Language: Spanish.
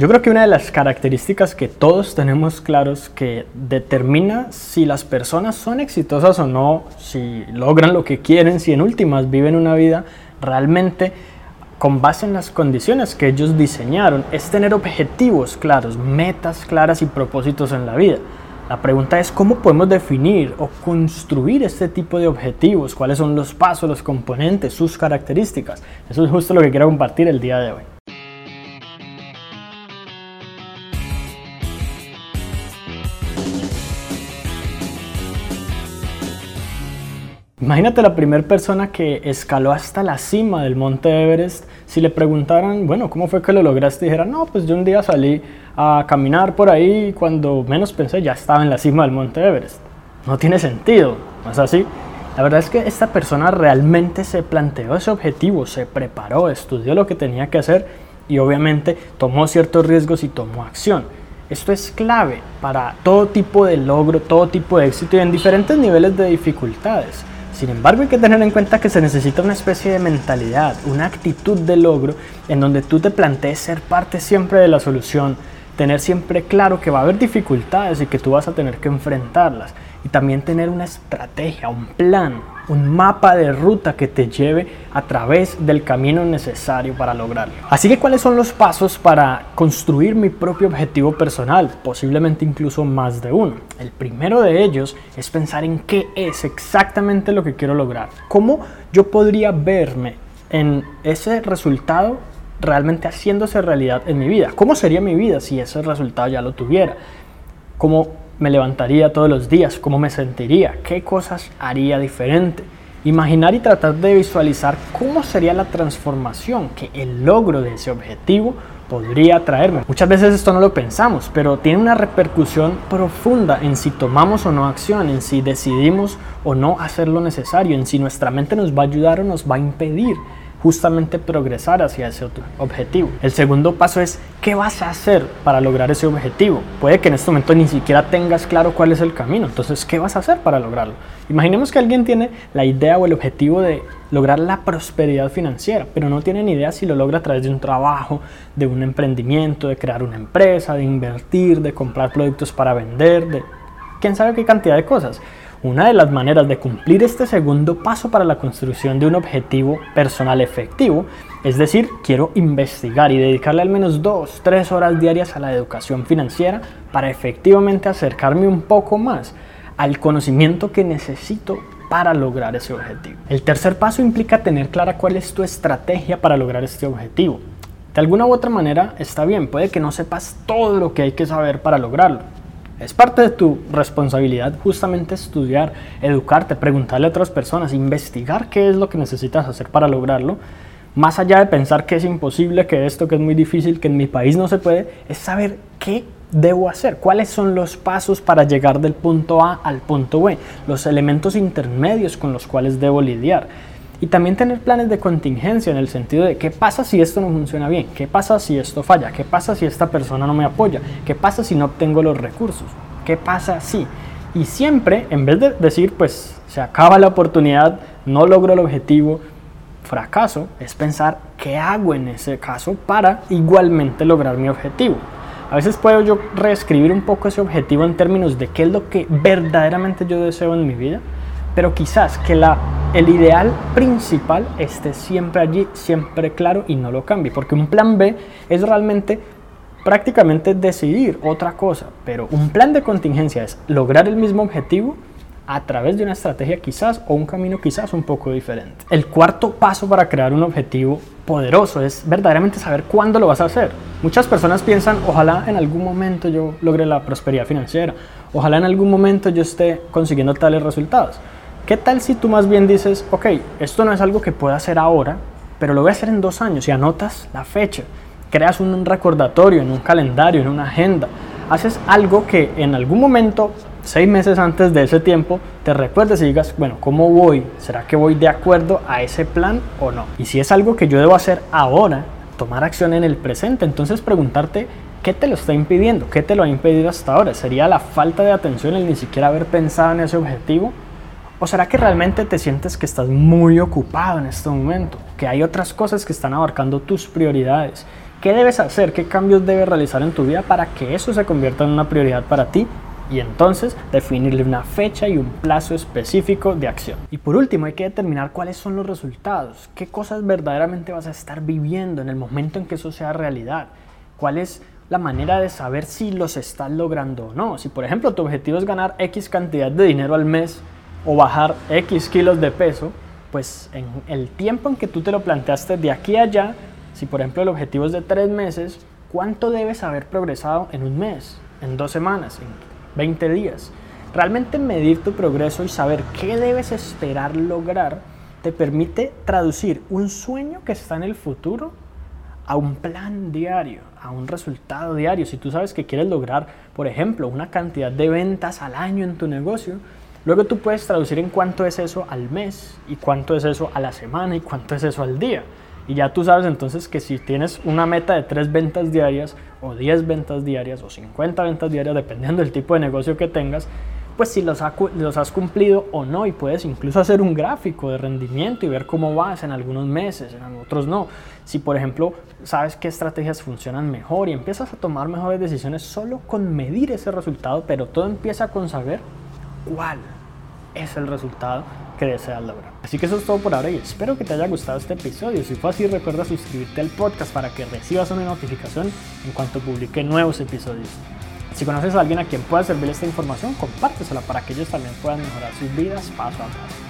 Yo creo que una de las características que todos tenemos claros que determina si las personas son exitosas o no, si logran lo que quieren, si en últimas viven una vida realmente con base en las condiciones que ellos diseñaron, es tener objetivos claros, metas claras y propósitos en la vida. La pregunta es cómo podemos definir o construir este tipo de objetivos, cuáles son los pasos, los componentes, sus características. Eso es justo lo que quiero compartir el día de hoy. Imagínate la primera persona que escaló hasta la cima del monte Everest, si le preguntaran, bueno, ¿cómo fue que lo lograste? Dijera, no, pues yo un día salí a caminar por ahí y cuando menos pensé ya estaba en la cima del monte Everest. No tiene sentido, ¿no es así? La verdad es que esta persona realmente se planteó ese objetivo, se preparó, estudió lo que tenía que hacer y obviamente tomó ciertos riesgos y tomó acción. Esto es clave para todo tipo de logro, todo tipo de éxito y en diferentes niveles de dificultades. Sin embargo, hay que tener en cuenta que se necesita una especie de mentalidad, una actitud de logro en donde tú te plantees ser parte siempre de la solución, tener siempre claro que va a haber dificultades y que tú vas a tener que enfrentarlas y también tener una estrategia, un plan, un mapa de ruta que te lleve a través del camino necesario para lograrlo. Así que, ¿cuáles son los pasos para construir mi propio objetivo personal? Posiblemente incluso más de uno. El primero de ellos es pensar en qué es exactamente lo que quiero lograr. ¿Cómo yo podría verme en ese resultado realmente haciéndose realidad en mi vida? ¿Cómo sería mi vida si ese resultado ya lo tuviera? ¿Cómo me levantaría todos los días, cómo me sentiría, qué cosas haría diferente. Imaginar y tratar de visualizar cómo sería la transformación que el logro de ese objetivo podría traerme. Muchas veces esto no lo pensamos, pero tiene una repercusión profunda en si tomamos o no acción, en si decidimos o no hacer lo necesario, en si nuestra mente nos va a ayudar o nos va a impedir justamente progresar hacia ese objetivo. El segundo paso es qué vas a hacer para lograr ese objetivo. Puede que en este momento ni siquiera tengas claro cuál es el camino, entonces ¿qué vas a hacer para lograrlo? Imaginemos que alguien tiene la idea o el objetivo de lograr la prosperidad financiera, pero no tiene ni idea si lo logra a través de un trabajo, de un emprendimiento, de crear una empresa, de invertir, de comprar productos para vender, de quién sabe qué cantidad de cosas. Una de las maneras de cumplir este segundo paso para la construcción de un objetivo personal efectivo, es decir, quiero investigar y dedicarle al menos dos, tres horas diarias a la educación financiera para efectivamente acercarme un poco más al conocimiento que necesito para lograr ese objetivo. El tercer paso implica tener clara cuál es tu estrategia para lograr este objetivo. De alguna u otra manera está bien, puede que no sepas todo lo que hay que saber para lograrlo, es parte de tu responsabilidad justamente estudiar, educarte, preguntarle a otras personas, investigar qué es lo que necesitas hacer para lograrlo. Más allá de pensar que es imposible, que esto que es muy difícil, que en mi país no se puede, es saber qué debo hacer, cuáles son los pasos para llegar del punto A al punto B, los elementos intermedios con los cuales debo lidiar. Y también tener planes de contingencia en el sentido de qué pasa si esto no funciona bien, qué pasa si esto falla, qué pasa si esta persona no me apoya, qué pasa si no obtengo los recursos, qué pasa si. Y siempre, en vez de decir, pues se acaba la oportunidad, no logro el objetivo, fracaso, es pensar qué hago en ese caso para igualmente lograr mi objetivo. A veces puedo yo reescribir un poco ese objetivo en términos de qué es lo que verdaderamente yo deseo en mi vida, pero quizás que la el ideal principal esté siempre allí, siempre claro y no lo cambie, porque un plan B es realmente prácticamente decidir otra cosa, pero un plan de contingencia es lograr el mismo objetivo a través de una estrategia quizás o un camino quizás un poco diferente. El cuarto paso para crear un objetivo poderoso es verdaderamente saber cuándo lo vas a hacer. Muchas personas piensan, ojalá en algún momento yo logre la prosperidad financiera, ojalá en algún momento yo esté consiguiendo tales resultados. ¿Qué tal si tú más bien dices, ok, esto no es algo que pueda hacer ahora, pero lo voy a hacer en dos años y anotas la fecha, creas un recordatorio en un calendario, en una agenda, haces algo que en algún momento, seis meses antes de ese tiempo, te recuerdes y digas, bueno, ¿cómo voy? ¿Será que voy de acuerdo a ese plan o no? Y si es algo que yo debo hacer ahora, tomar acción en el presente, entonces preguntarte, ¿qué te lo está impidiendo? ¿Qué te lo ha impedido hasta ahora? ¿Sería la falta de atención el ni siquiera haber pensado en ese objetivo? ¿O será que realmente te sientes que estás muy ocupado en este momento? Que hay otras cosas que están abarcando tus prioridades ¿Qué debes hacer? ¿Qué cambios debes realizar en tu vida para que eso se convierta en una prioridad para ti? Y entonces definirle una fecha y un plazo específico de acción. Y por último hay que determinar cuáles son los resultados, qué cosas verdaderamente vas a estar viviendo en el momento en que eso sea realidad, cuál es la manera de saber si los estás logrando o no. Si por ejemplo tu objetivo es ganar X cantidad de dinero al mes o bajar X kilos de peso, pues en el tiempo en que tú te lo planteaste de aquí a allá, si por ejemplo el objetivo es de tres meses, ¿cuánto debes haber progresado en un mes, en dos semanas, en 20 días? Realmente medir tu progreso y saber qué debes esperar lograr te permite traducir un sueño que está en el futuro a un plan diario, a un resultado diario. Si tú sabes que quieres lograr, por ejemplo, una cantidad de ventas al año en tu negocio, luego tú puedes traducir en cuánto es eso al mes y cuánto es eso a la semana y cuánto es eso al día. Y ya tú sabes entonces que si tienes una meta de 3 ventas diarias o 10 ventas diarias o 50 ventas diarias, dependiendo del tipo de negocio que tengas, pues si los, los, has cumplido o no y puedes incluso hacer un gráfico de rendimiento y ver cómo vas en algunos meses, en otros no. Si por ejemplo sabes qué estrategias funcionan mejor y empiezas a tomar mejores decisiones solo con medir ese resultado, pero todo empieza con saber cuál es el resultado que deseas lograr. Así que eso es todo por ahora y espero que te haya gustado este episodio. Si fue así, recuerda suscribirte al podcast para que recibas una notificación en cuanto publique nuevos episodios. Si conoces a alguien a quien pueda servir esta información, compártesela para que ellos también puedan mejorar sus vidas paso a paso.